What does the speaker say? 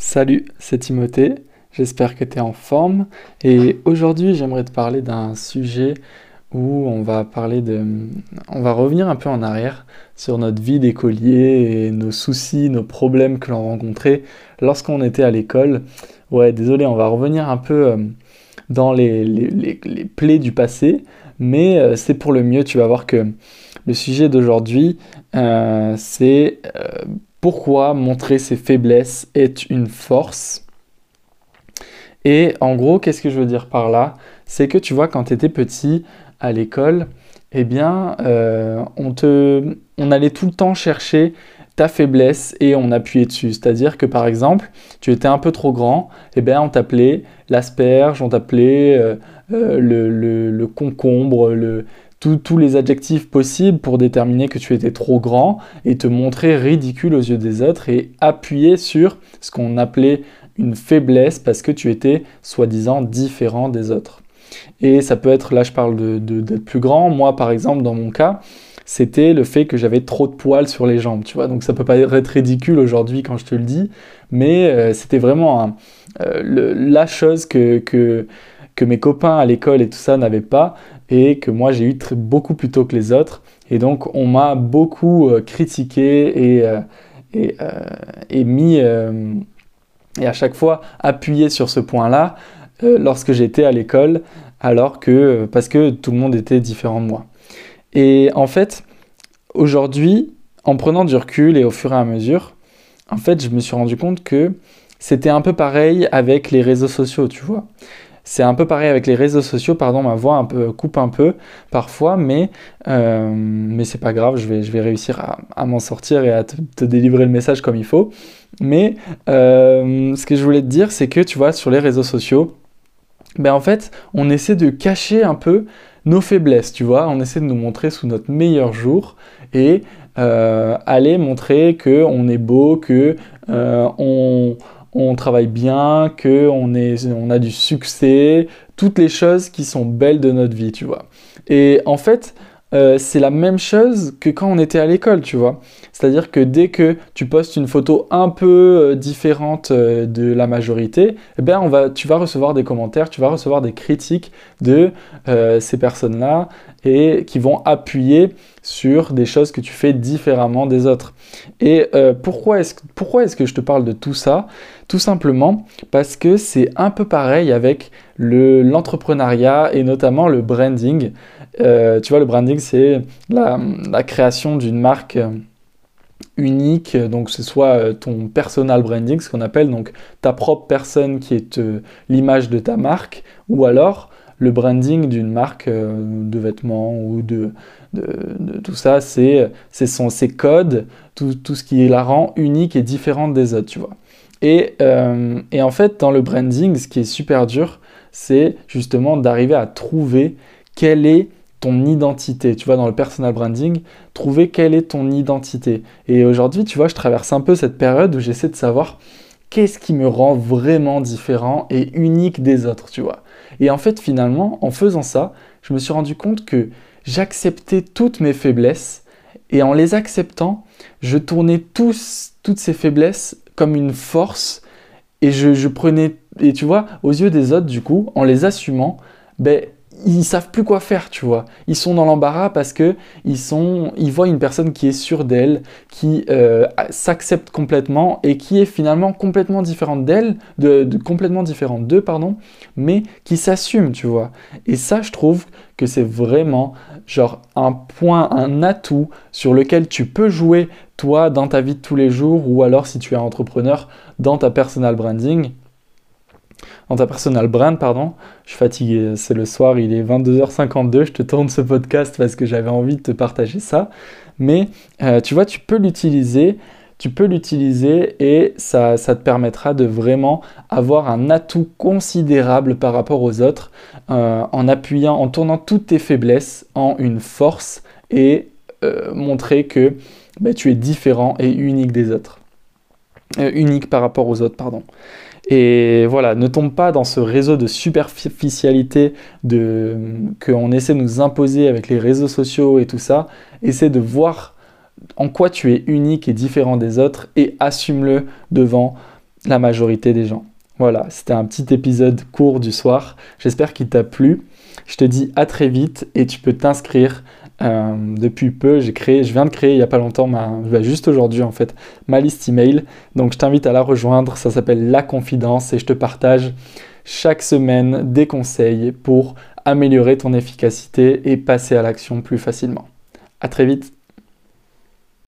Salut, c'est Timothée, j'espère que tu es en forme. Et aujourd'hui j'aimerais te parler d'un sujet où on va parler de... On va revenir un peu en arrière sur notre vie d'écolier et nos soucis, nos problèmes que l'on rencontrait lorsqu'on était à l'école. Ouais, désolé, on va revenir un peu euh, dans les, plaies du passé, mais euh, c'est pour le mieux, tu vas voir que le sujet d'aujourd'hui, euh, c'est pourquoi montrer ses faiblesses est une force? Et en gros, qu'est-ce que je veux dire par là? C'est que tu vois, quand tu étais petit à l'école, eh bien, euh, on, te, on allait tout le temps chercher ta faiblesse et on appuyait dessus. C'est-à-dire que par exemple, tu étais un peu trop grand, eh bien, on t'appelait l'asperge, on t'appelait euh, euh, le, le, concombre, le, tous les adjectifs possibles pour déterminer que tu étais trop grand et te montrer ridicule aux yeux des autres et appuyer sur ce qu'on appelait une faiblesse parce que tu étais soi-disant différent des autres. Et ça peut être, là je parle d'être plus grand, moi par exemple dans mon cas, c'était le fait que j'avais trop de poils sur les jambes, tu vois. Donc ça peut pas être ridicule aujourd'hui quand je te le dis, mais euh, c'était vraiment euh, la chose que, que mes copains à l'école et tout ça n'avaient pas et que moi j'ai eu beaucoup plus tôt que les autres. Et donc on m'a beaucoup euh, critiqué et, euh, et, euh, et, mis et à chaque fois appuyé sur ce point-là lorsque j'étais à l'école, alors que parce que tout le monde était différent de moi. Et en fait, aujourd'hui, en prenant du recul et au fur et à mesure, en fait, je me suis rendu compte que c'était un peu pareil avec les réseaux sociaux, tu vois. C'est un peu pareil avec les réseaux sociaux, pardon, ma voix coupe un peu parfois, mais, euh, mais c'est pas grave, je vais, je vais réussir à, m'en sortir et à te, délivrer le message comme il faut. Mais euh, ce que je voulais te dire, c'est que tu vois, sur les réseaux sociaux, ben en fait, on essaie de cacher un peu nos faiblesses, tu vois, on essaie de nous montrer sous notre meilleur jour et euh, aller montrer que on est beau, que on on travaille bien, que on, est, on a du succès, toutes les choses qui sont belles de notre vie, tu vois. Et en fait, euh, c'est la même chose que quand on était à l'école, tu vois. C'est-à-dire que dès que tu postes une photo un peu euh, différente euh, de la majorité, eh ben on va, tu vas recevoir des commentaires, tu vas recevoir des critiques de ces personnes-là et qui vont appuyer sur des choses que tu fais différemment des autres. Et pourquoi est-ce pourquoi est-ce que je te parle de tout ça? Tout simplement parce que c'est un peu pareil avec l'entrepreneuriat et notamment le branding. Euh, tu vois, le branding, c'est la, création d'une marque euh, unique, donc ce soit euh, ton personal branding, ce qu'on appelle donc ta propre personne qui est l'image de ta marque, ou alors le branding d'une marque de vêtements ou de, tout ça, c'est ses codes, tout, ce qui la rend unique et différente des autres, tu vois. Et, et en fait, dans le branding, ce qui est super dur, c'est justement d'arriver à trouver quelle est ton identité. Tu vois, dans le personal branding, trouver quelle est ton identité. Et aujourd'hui, tu vois, je traverse un peu cette période où j'essaie de savoir qu'est-ce qui me rend vraiment différent et unique des autres, tu vois. Et en fait, finalement, en faisant ça, je me suis rendu compte que j'acceptais toutes mes faiblesses et en les acceptant, je tournais tous, toutes ces faiblesses comme une force et je, je prenais, et tu vois, aux yeux des autres, du coup, en les assumant, ben, ils savent plus quoi faire, tu vois. Ils sont dans l'embarras parce que ils sont, ils voient une personne qui est sûre d'elle, qui euh, s'accepte complètement et qui est finalement complètement différente d'elle, de, complètement différente d'eux, pardon, mais qui s'assume, tu vois. Et ça, je trouve que c'est vraiment genre un point, un atout sur lequel tu peux jouer toi dans ta vie de tous les jours ou alors si tu es entrepreneur dans ta personal branding dans ta personal brand, pardon. Je suis fatigué, c'est le soir, il est 22h52, je te tourne ce podcast parce que j'avais envie de te partager ça. Mais euh, tu vois, tu peux l'utiliser, tu peux l'utiliser et ça, ça, te permettra de vraiment avoir un atout considérable par rapport aux autres euh, en appuyant, en tournant toutes tes faiblesses en une force et euh, montrer que bah, tu es différent et unique des autres. Unique par rapport aux autres, pardon. Et voilà, ne tombe pas dans ce réseau de superficialité de, qu'on essaie de nous imposer avec les réseaux sociaux et tout ça. Essaie de voir en quoi tu es unique et différent des autres et assume-le devant la majorité des gens. Voilà, c'était un petit épisode court du soir. J'espère qu'il t'a plu. Je te dis à très vite et tu peux t'inscrire. Euh, depuis peu, j'ai créé, je viens de créer il n'y a pas longtemps, ma, bah, juste aujourd'hui en fait, ma liste email. Donc je t'invite à la rejoindre. Ça s'appelle La Confidence et je te partage chaque semaine des conseils pour améliorer ton efficacité et passer à l'action plus facilement. À très vite.